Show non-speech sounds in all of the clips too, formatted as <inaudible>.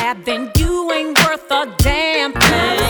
have, then you ain't worth a damn thing.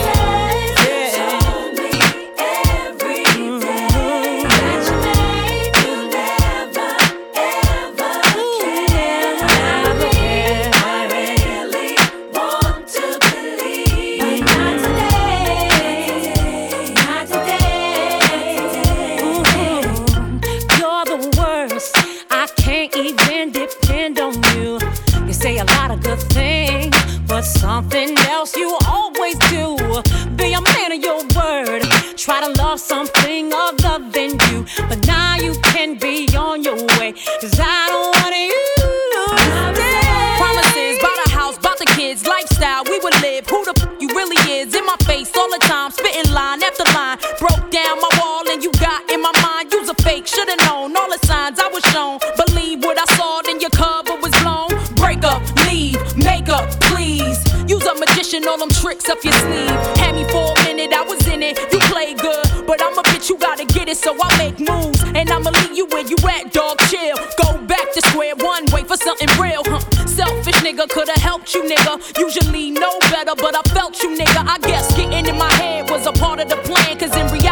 Magician, all them tricks up your sleeve. Had me for a minute, I was in it. You play good, but I'm a bitch, you gotta get it, so I make moves. And I'ma leave you where you at, dog. Chill. Go back to square one, wait for something real, huh? Selfish nigga could've helped you, nigga. Usually know better, but I felt you, nigga. I guess getting in my head was a part of the plan. Cause in reality,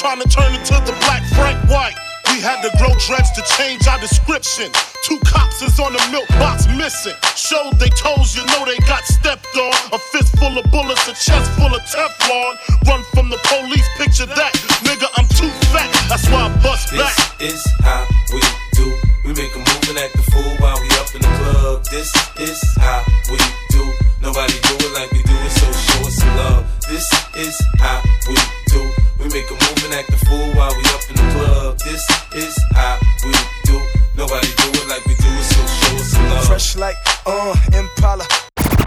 trying to turn into the black Frank White. We had to grow dreads to change our description. Two cops is on the milk box missing. Showed they toes, you know they got stepped on. A fist full of bullets, a chest full of Teflon. Run from the police, picture that. Nigga, I'm too fat, that's why I bust back. This is how we do. We make a move and act the fool while we up in the club. This is how we do. Nobody do it like we do it, so show us some love. This is how we do. We make a move and act the fool while we up in the club. This is how we do. Nobody do it like we do it, so show us some love. Fresh like uh Impala.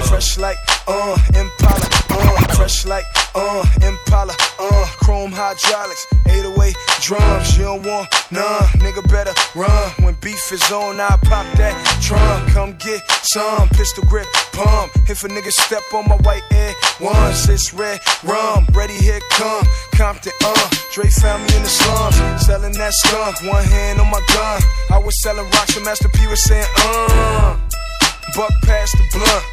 Fresh like uh Impala. Uh, fresh like uh Impala. Uh, chrome hydraulics, 808 drums. You don't want none, nigga better run. When beef is on, I pop that trunk. Come get some pistol grip pump. If a nigga step on my white air once, it's red rum. Ready, here come Compton. Uh, Dre found me in the slums, selling that skunk. One hand on my gun. I was selling rocks, and Master P was saying, uh. Buck past the blunt.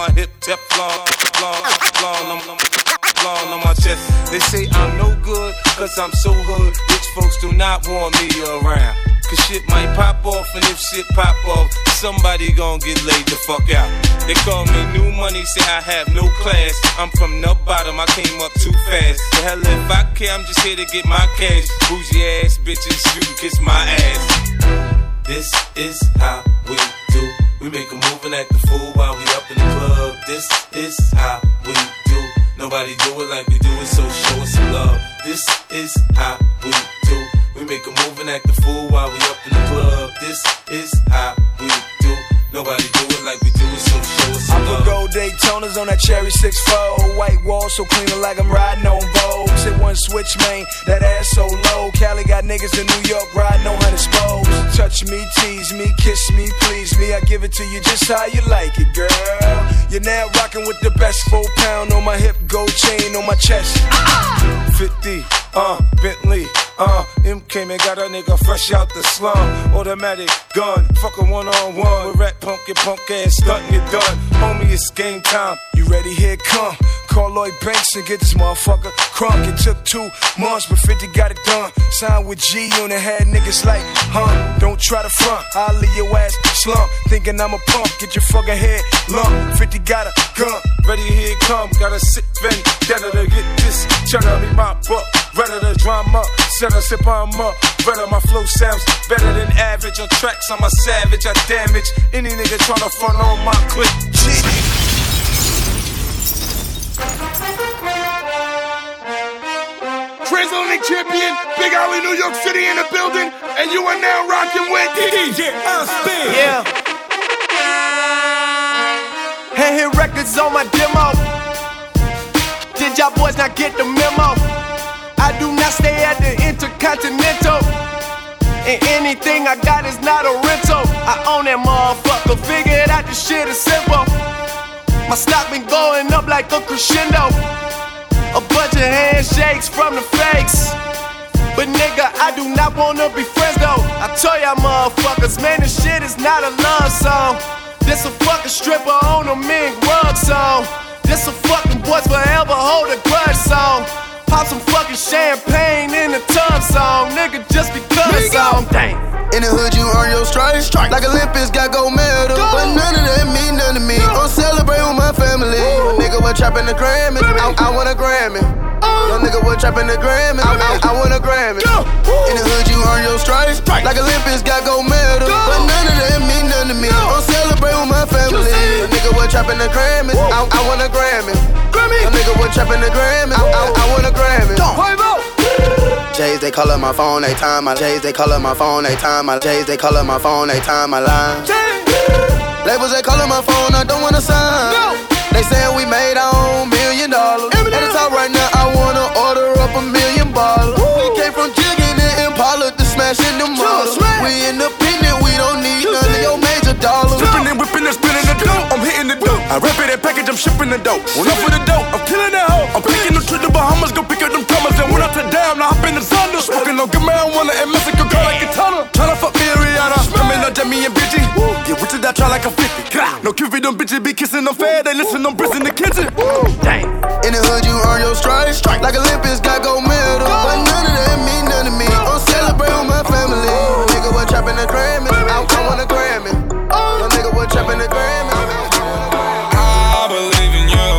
hip, Teflon, Teflon, Teflon, on my- Teflon on my chest. They say I'm no good, cause I'm so hood. Rich folks do not want me around. Cause shit might pop off, and if shit pop off, somebody gon' get laid the fuck out. They call me new money, say I have no class. I'm from the bottom, I came up too fast. The hell if I care, I'm just here to get my cash. Bougie ass bitches, you can kiss my ass. This is how we. We make a move and act the fool while we up in the club. This is how we do. Nobody do it like we do it, so show us some love. This is how we do. We make a move and act the fool while we up in the club. This is how we do. Nobody do it like we do I put gold Daytonas on that cherry 6-4 White wall so clean like I'm riding on Vogue. Hit one switch, man, that ass so low. Cali got niggas in New York riding on hundred spokes. Touch me, tease me, kiss me, please me. I give it to you just how you like it, girl. You're now rocking with the best Four pound on my hip, gold chain on my chest. 50, uh, Bentley, uh, M came and got a nigga fresh out the slum. Automatic gun, fuck a one on one. Rat punk, your punk ass stuntin', you done. Homie, it's game time. You ready? Here come. Call Lloyd Banks and get this motherfucker crunk. It took two months, but 50 got it done. Signed with G Unit, had niggas like, huh? Don't try to front, I'll leave your ass slump. Thinking I'm a pump, get your fucking head lump. 50 got a gun, ready here come. Gotta sit ready, better to get this. Cheddar me my buck, ready to drama. Set a sip on up, better my flow sounds better than average. On tracks, I'm a savage, I damage any nigga tryna front on my clip. Transatlantic champion, Big Alley, New York City in the building, and you are now rocking with DJ Unspin. Yeah. Hand hit records on my demo. Did y'all boys not get the memo? I do not stay at the Intercontinental. And anything I got is not a rental. I own that motherfucker. Figured out the shit is simple. My stock been going up like a crescendo. A bunch of handshakes from the fakes. But nigga, I do not wanna be friends though. I tell y'all motherfuckers, man, this shit is not a love song. This a fucking stripper on a mink rug song. This a fucking boys forever hold a grudge song. Pop some fucking champagne in the tub song, nigga, just because song. Dang. In the hood, you earn your stripes. Like Olympics got gold medal. Go. But none of that mean none to me. Go. I'm celebrate with my family. What trapping the Grammys? I, I want a Grammy. Young nigga, what trapping the Grammys? I, I, I want a Grammy. In the hood, you earn your stripes. Like Olympics got gold medal. But none of that mean none to me. I'm celebrate with my family. Young nigga, what trapping the Grammys? I, I want a Grammy. Young nigga, what trapping the Grammys? I, I, I want a Grammy. J's, they call up my phone, they time my J's, they up my phone, they time my J's, they up my phone, they time my line. Labels, they call up my phone, I don't wanna sign. No. They saying we made our own million dollars. At the top right now, I wanna order up a million bottles. We came from jigging in Impala to smashing the models. We independent, we don't need none of your major dollars. Flipping and whipping and spinning the dope, I'm hitting the dope. I rip it and package, I'm shipping the dope. When I'm for the dope, I'm killing that hoe. I'm picking the trip to Bahamas, go pick up them commas. And when I to down, I hop in the thunder. Smoking no good marijuana in Mexico, No Cupid, them bitches be kissing them fair. They listen, them bricks in the kitchen. Dang. In the hood, you earn your stripes. Like Olympics got gold medal. But none of that mean none to me. I'm celebrate with my family. Nigga, what trapping the Grammys? I, I want a Grammy. Oh. Young nigga, what trapping the Grammys? I believe in you.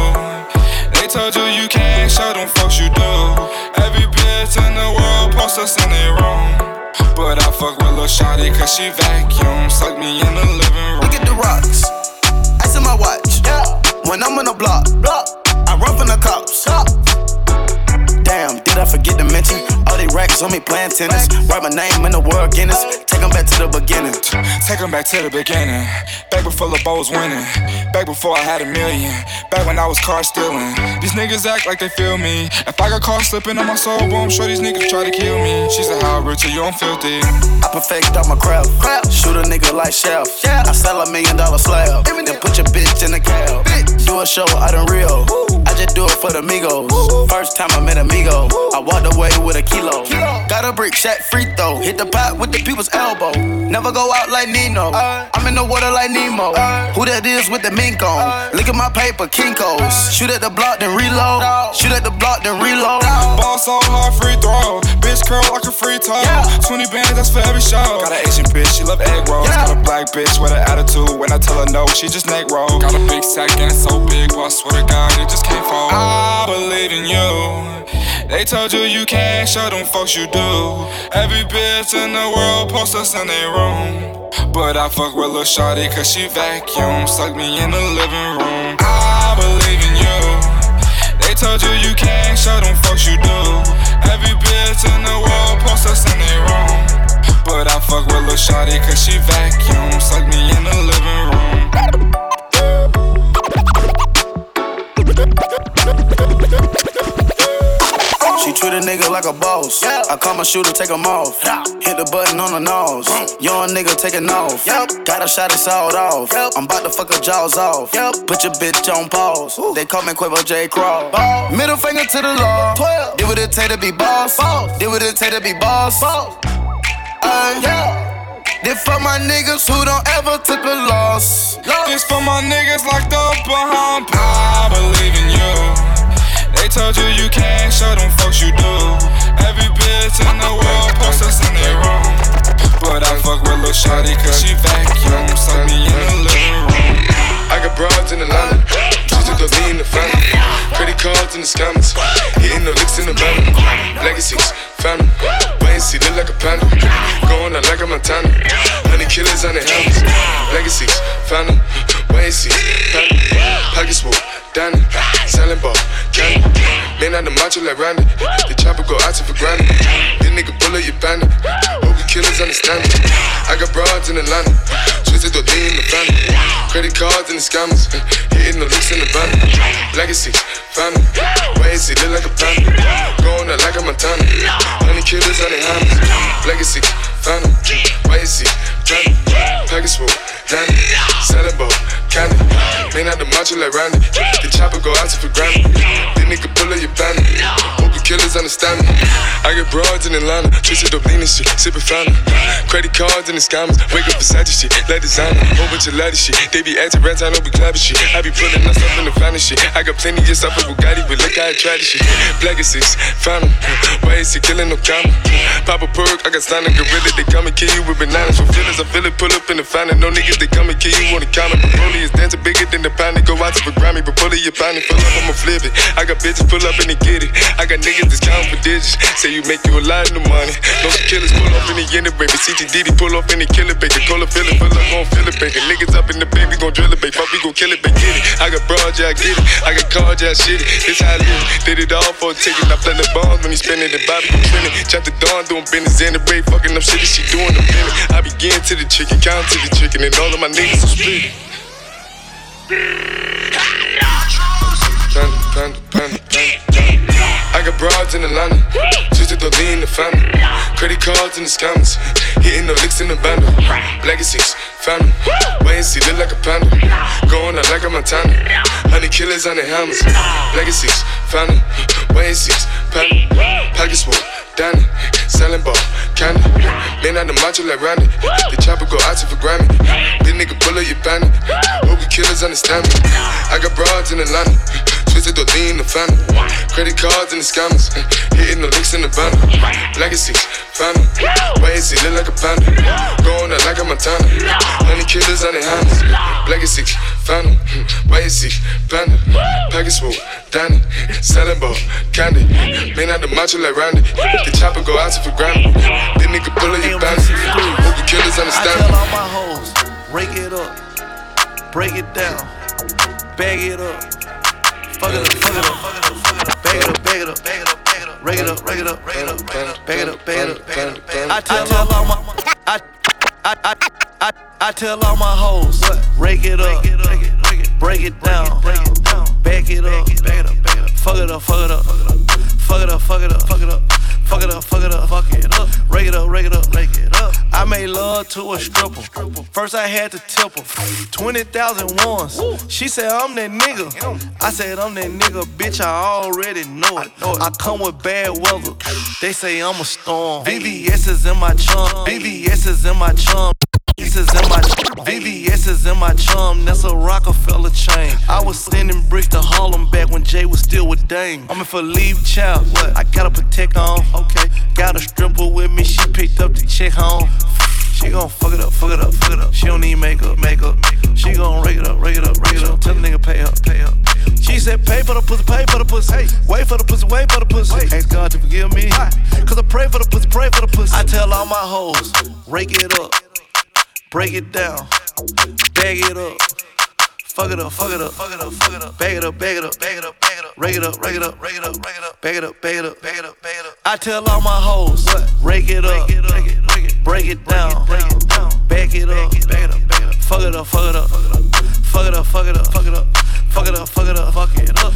They told you you can't show them folks you do. Every bitch in the world posts us in their room. But I fuck with Lil Shawty cause she vacuum. Suck me in the living room. Look at the rocks. When I'm on the block, block, I run from the cops. Stop. Damn, did I forget to mention? Racks on me playing tennis. Write my name in the world Guinness. Take them back to the beginning. Take them back to the beginning. Back before the was winning. Back before I had a million. Back when I was car stealing. These niggas act like they feel me. If I got caught slipping on my soul, boom, sure these niggas try to kill me. She said, How rich are you? I'm filthy. I perfect all my craft. Shoot a nigga like Chef. I sell a million dollar slab. Then put your bitch in the cab. Do a show out in Rio. Just do it for the Migos. First time I met Amigo. I walked away with a kilo. Got a brick, shot free throw. Hit the pot with the people's elbow. Never go out like Nino. I'm in the water like Nemo. Who that is with the mink on? Look at my paper, Kinkos. Shoot at the block, then reload. Shoot at the block, then reload. Ball so hard, free throw. Curl like a free throw. 20 bands, that's for every show. Got an Asian bitch, she love egg rolls. Got a black bitch with an attitude. When I tell her no, she just neck roll. Got a big sack and it's so big, but I swear to God, it just can't fall. I believe in you. They told you you can't show them folks you do. Every bitch in the world posts us in their room. But I fuck with Lil Shawty cause she vacuum. Suck me in the living room. I believe in you. They told you you can't show them folks you do. Every bitch in the But I fuck with Lil Shawty cause she vacuum. Suck me in the living room. She treat a nigga like a boss. I call my shooter, take him off. Hit the button on the nose. Young nigga taking off. Got a shot, it's all off. I'm about to fuck her jaws off. Put your bitch on pause. They call me Quavo J. Crawl. Middle finger to the law. Did what it take to be boss. Did what it take to be boss. Ay. This for my niggas who don't ever tip a loss. This for my niggas locked up behind. I believe in you. Told you you can't show them folks you do. Every bitch in the world posts us in their room. But I fuck with Lil Shawty cause she vacuum. Suck me in the living room. I got broads in Atlanta, just to in the family. Credit cards in the scammers, hitting the licks in the van. Legacies, family, wait and see, look like a panda. Going out like a Montana, honey killers on the helmets. Legacies, family, wait and see, family. Pockets Danny, selling ball, candy. Man out the macho like Randy, the chopper go out for granted. This nigga bullet, you bandit. Hope you killers understand me. I got broads in Atlanta, twisted the in the family. Credit cards and the scammers, hitting the looks in the van. Legacy, family, is he look like a panda? Going out like a Montana, honey killers on their hammers. Legacy, family, he family? Package full, Danny, selling ball, candy. Man out the macho like Randy, the chopper go out to for granted. This nigga pull up your bandit. Killers understand me. I get broads in Atlanta, twisted up lean and shit, sipping fountain. Credit cards and the scammers, wake up Versace shit, let designer, whole bunch of laddy shit. They be acting rats, I know we clapping shit. I be pulling myself in the finest shit. I got plenty of stuff with Bugatti, but look how I tried this shit. Black is six, found. Why is he killing no comma? Pop a perk, I got signed a gorilla, they come and kill you with bananas. For feelings, I feel it, pull up in the fountain. No niggas, they come and kill you on the counter. Broly is dancing bigger than the pound, they go out to the Grammy, but pull it, you pound pull up, I'ma flip it. I got bitches pull up and they get it. I got niggas that's counting for digits. Say you make you a lot of money. No killers pull off in the end, baby. CTDD pull off the killer, baby. Call a feeling, pull up, gon' feel it, baby. Niggas up in the baby, gon' drill it, baby. Fuck, we gon' kill it, baby. Get it. I got broad, yeah, I get it. I got cards, yeah, I shit it. This how I live. Did it all for a ticket. I play the bombs when he spinning the Bobby, you trending. Chop the dawn, doing business in the break, fucking up shit. She doing the minute. I begin to the chicken, count to the chicken, and all of my niggas are split. Panda, panda, panda, panda. I got broads in Atlanta, twisted the lean the family. Credit cards and the scammers, hitting the licks in the bando. Legacies, family, wait and see, look like a panda. Going out like a Montana, honey killers on the hammers. Legacies, family, wait and see, panda. Pockets full, Danny, selling ball, candy. Man out the macho like Randy, the chopper go out to for Grammy. This nigga pull up your bandit, hope killers understand me. I got broads in Atlanta, twisted the lean the family. Credit cards and the scammers, <laughs> hitting the licks in the van. Legacy, family, why is he look like a panda? Going out like a Montana, honey killers on their hands. Legacy, family, <laughs> why is he panda? Package full, Danny, selling ball, candy. Man out the macho like Randy, the chopper go out to for Grammy. This nigga pull up your bandit, hope you killers I tell all my hoes, rake it up, break it down, bag it up, fuck it up, fuck it up, fuck it up, fuck it up, bag it up, bag it up, bag it up, bag it up, bag it up, bag it up, bag it up, bag it up, bag it up. I tell all my, I, I, I, I, I tell all my hoes, rake it up, break it down, bag it up, fuck it up, fuck it up, fuck it up, fuck it up, fuck it up. Fuck it up, fuck it up, fuck it up. Rake it up, rake it up, rake it up. I made love to a stripper. First I had to tip her. 20,000 once. She said, I'm that nigga. I said, I'm that nigga, bitch, I already know it. I come with bad weather. They say I'm a storm. VVS is in my chum. VVS is in my chum. VVS is in my chum, that's a Rockefeller chain. I was sending bricks to Harlem back when Jay was still with Dame. I'm in for leave child, what? I gotta protect on, okay. Got a stripper with me, she picked up the check home. She gon' fuck it up, fuck it up, fuck it up. She don't need makeup, makeup. She gon' rake it up, rake it up, rake it up. Tell the nigga pay up, pay up. She said pay for the pussy, pay for the pussy. Hey, wait for the pussy, wait for the pussy. Ask God to forgive me. Cause I pray for the pussy, pray for the pussy. I tell all my hoes, rake it up break it down, bag it up. Fuck it up, fuck it up, fuck it up, fuck it up, bag it up, bag it up, bag it up, bag it up, rake it up, rake it up, rake it up, rake it up, bag it up, bag it up, bag it up, bag it up. I tell all my hoes, rake it up, break it down, bag it up, bag it up, bag it up, fuck it up, fuck it up, fuck it up, fuck it up, fuck it up, fuck it up, fuck it up, fuck it up, rake it up,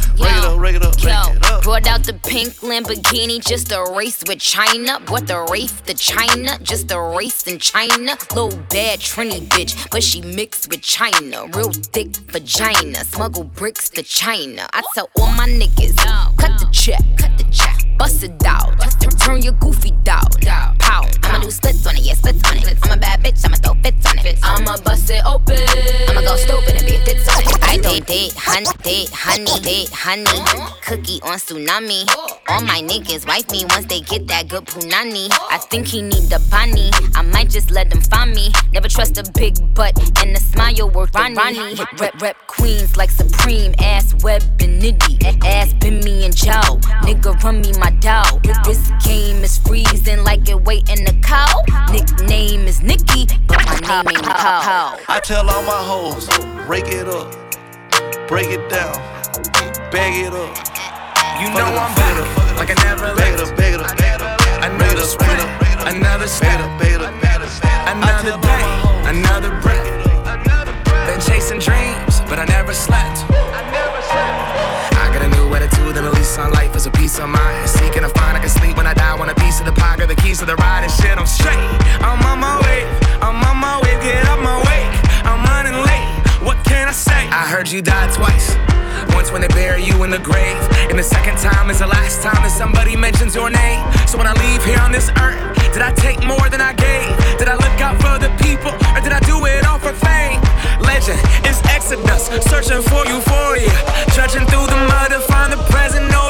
the pink Lamborghini just a race with China. Brought the Wraith to China, just a race in China. Little bad Trini bitch, but she mixed with China. Real thick vagina, smuggle bricks to China. I tell all my niggas, cut the check, cut the check, bust it out, turn your goofy down. Pow, I'ma do splits on it, yeah, splits on it. I'm a bad bitch, I'ma throw fits on it. I'ma bust it open, I'ma go stupid and be a tits on it. I date honey, date, honey, date, honey. Cookie on tsunami. All my niggas wife me once they get that good punani. I think he need the bunny. I might just let them find me. Never trust a big butt and a smile worth Ronnie. Rep, rep queens like Supreme. Ass web and nitty. Ass been me and Joe. Nigga run me my dough. This game is freezing like it waiting to cow. Nickname is Nikki, but my name ain't Cow. I tell all my hoes, break it up, break it down, bag it up. You know I'm back, like I never left. Bag it up, bag it up, Another sprint, another step, another day, another breath. Been chasing dreams, but I never slept. I got a new attitude and a lease on life is a peace of mind. Seeking a find I can sleep when I die. Want a piece of the pie, got the keys to the ride and shit. I'm straight. I'm on my way. I'm on my way. Get up my way. I'm running late. What can I say? I heard you died twice. When they bury you in the grave, and the second time is the last time that somebody mentions your name. So when I leave here on this earth, did I take more than I gave? Did I look out for the people, or did I do it all for fame? Legend is Exodus, searching for euphoria, trudging through the mud to find the present, no.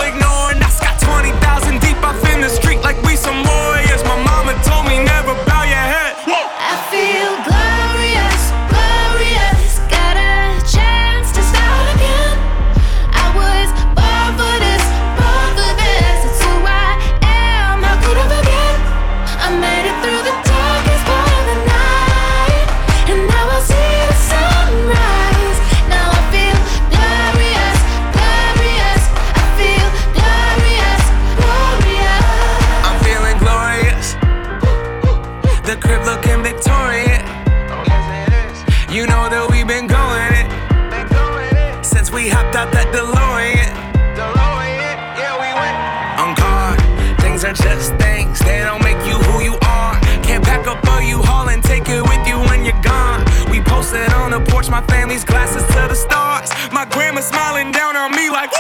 Grandma smiling down on me like,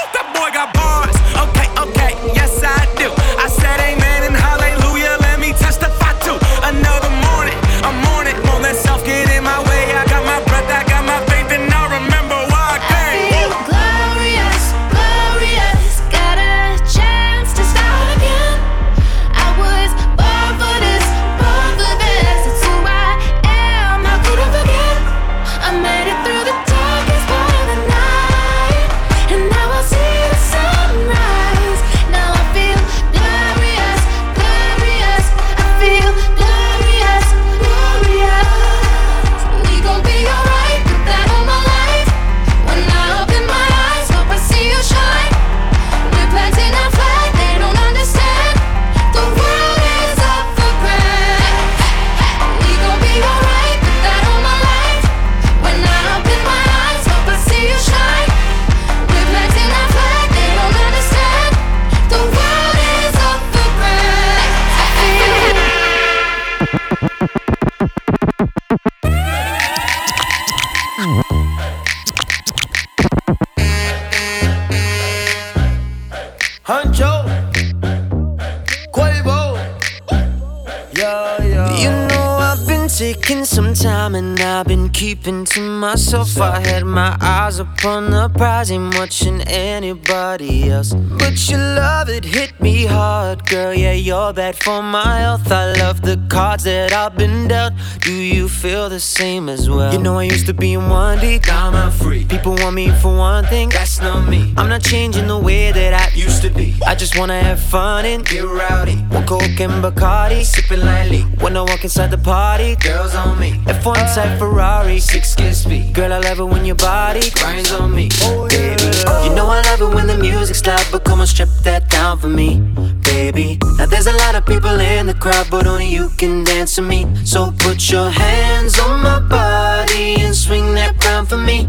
to myself. I had my eyes upon the prize, ain't watching anybody else. But your love it hit me hard, girl. Yeah, you're bad for my health. I love the cards that I've been dealt. Do you feel the same as well? You know I used to be in one deep, now I'm free. People want me for one thing, that's not me. I'm not changing the way that I used to be. I just wanna have fun and get rowdy. One coke and Bacardi, sipping lightly. When I walk inside the party, girls on me. F1 type Ferrari, six gear speed. Girl, I love it when your body grinds on me, oh, baby. You know I love it when the music's loud, but come on, strip that down for me, baby. Now there's a lot of people in the crowd, but only you can dance to me. So put your hands on my body and swing that crown for me,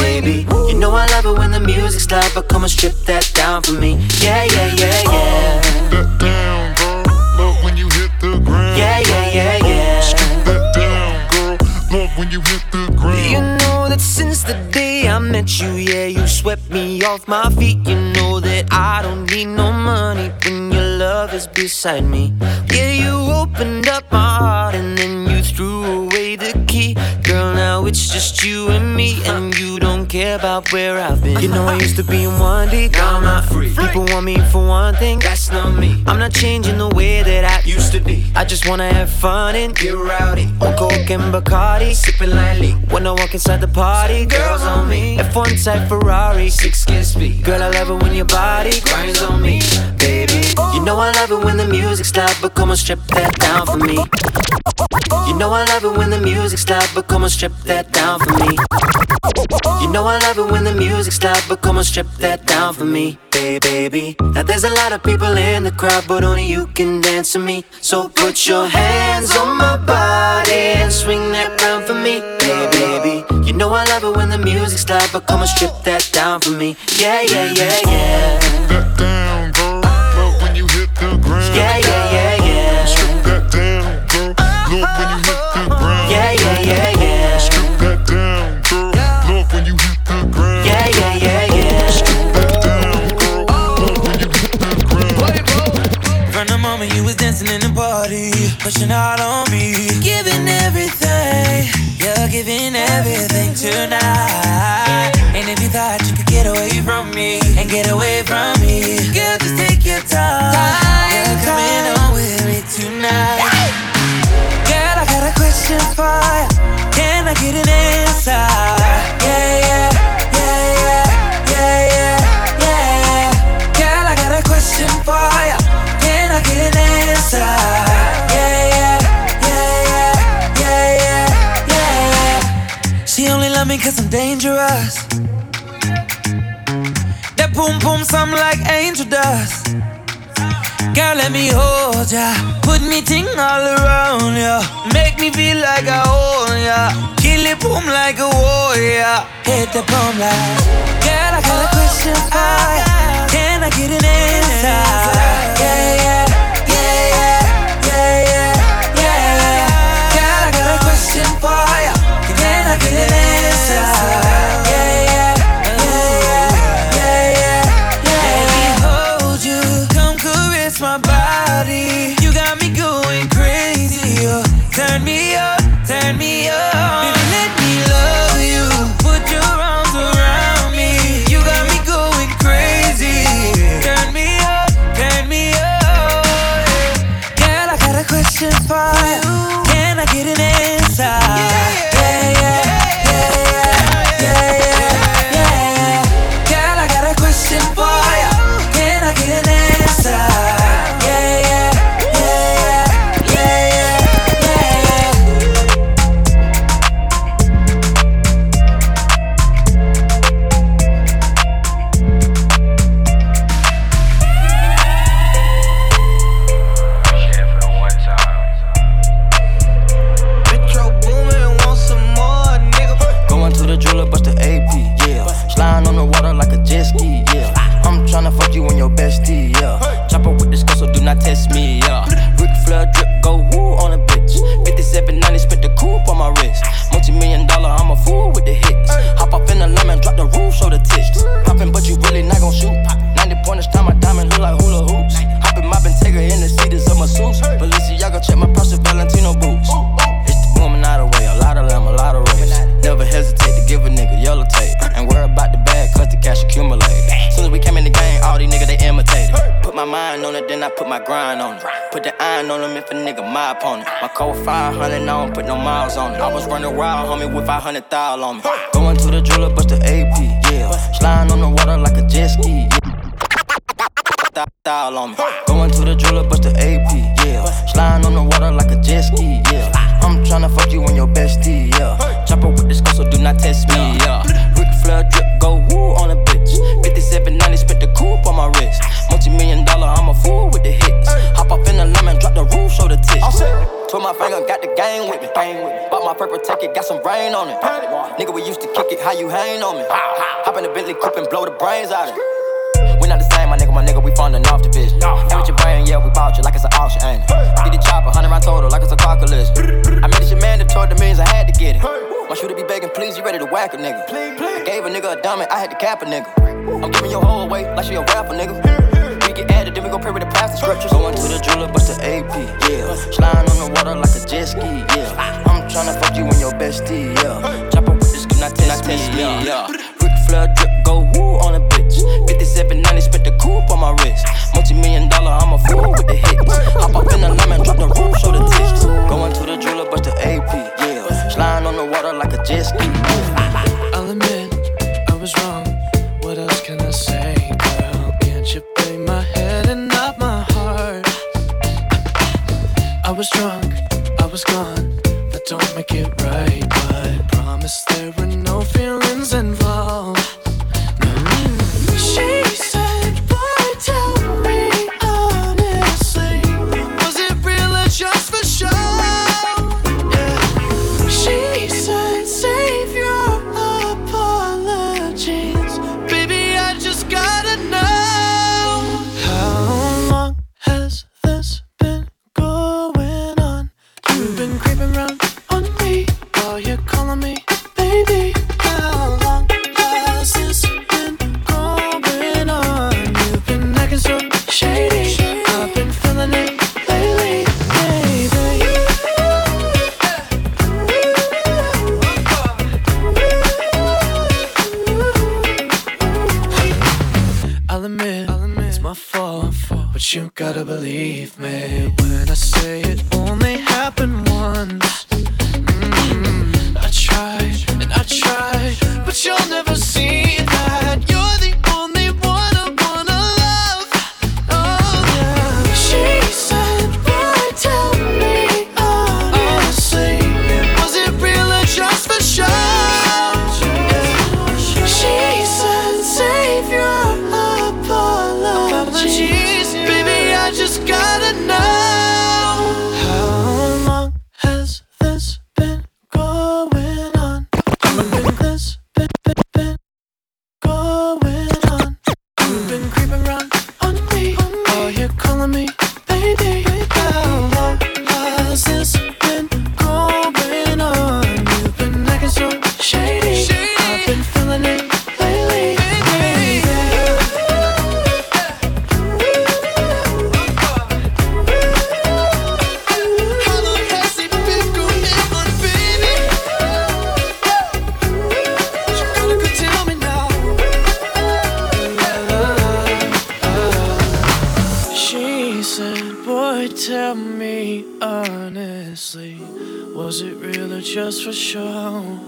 baby. You know I love it when the music's loud, but come and strip that down for me. Yeah, yeah, yeah, yeah. That down, girl. Love when you hit the ground. Yeah, yeah, yeah, yeah. Scoop that down, girl. Love when you hit the ground. You know that since the day I met you, yeah, you swept me off my feet. You know that I don't need no money love is beside me. Yeah, you opened up my heart and then you threw away the key. It's just you and me, and you don't care about about where I've been. You know I used to be in one deep, now I'm not free. People want me for one thing, that's not me. I'm not changing the way that I used to be. I just wanna have fun and get rowdy. On coke and Bacardi, sipping lightly. When I walk inside the party, girls on me. F1 type Ferrari, six kiss speed. Girl, I love it when your body grinds on me, baby. You know I love it when the music's loud, but come on, strip that down for me. You know I love it when the music's loud, but come on, strip that down for me. You know I love it when the music's loud, but come on, strip that down for me, hey, baby. Now there's a lot of people in the crowd, but only you can dance to me. So put your hands on my body and swing that round for me, hey, baby. You know I love it when the music's loud, but come on, strip that down for me, yeah, yeah, yeah, yeah. That down, girl. Love when you hit the ground. Yeah, yeah, yeah, yeah. Pushing out on me, giving everything, you're giving everything tonight. Let me hold ya. Put me ting all around ya. Make me feel like I own ya. Kill it boom like a warrior. Hit the boom like. Girl, I got a question for ya. Oh, Can I get an answer? On if a nigga my opponent. My code 500, I don't put no miles on it. I was running wild, homie, with 500 thou on me. Going to the jeweler, bust the AP, yeah. Sliding on the water like a jet ski, yeah. Thou- on me. Going to the jeweler, bust the AP, yeah. Sliding on the water like a jet ski, yeah. I'm tryna fuck you and your bestie, yeah. Chopper with this girl, so do not test me, yeah. Ric Flair drip, go woo on a bitch. 5790, spent the coupe on my wrist. Twirl my finger, got the gang with me. Bought my purple ticket, got some rain on it. Nigga, we used to kick it, how you hang on me? Hop in the Bentley coupe and blow the brains out of it. We not the same, my nigga, my nigga, we funding off the bitch. And with your brain, yeah, we bought you like it's an auction, ain't it? Get the chopper, 100 round total, like it's a car collision. I made this shit mandatory, the means I had to get it. My shooter be begging, please, you ready to whack a nigga. I gave a nigga a dummy, I had to cap a nigga. I'm giving your whole away like she a rapper, nigga. We get added, then we go pray with the pastor scriptures. Going to the jeweler, bust the AP, yeah. Sliding pesky, yeah. I'm tryna fuck you and your bestie, yeah. Chopper with this, gun, I test me, yeah. Rick Flair drip honestly, was it real or just for show?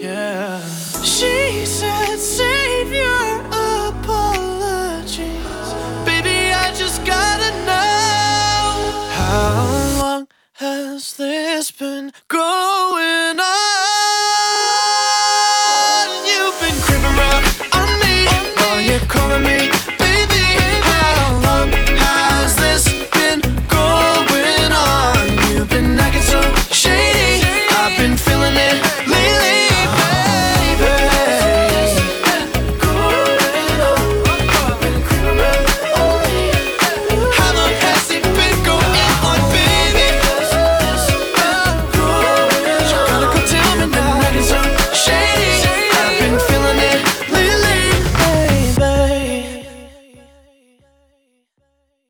Yeah. She said, Save.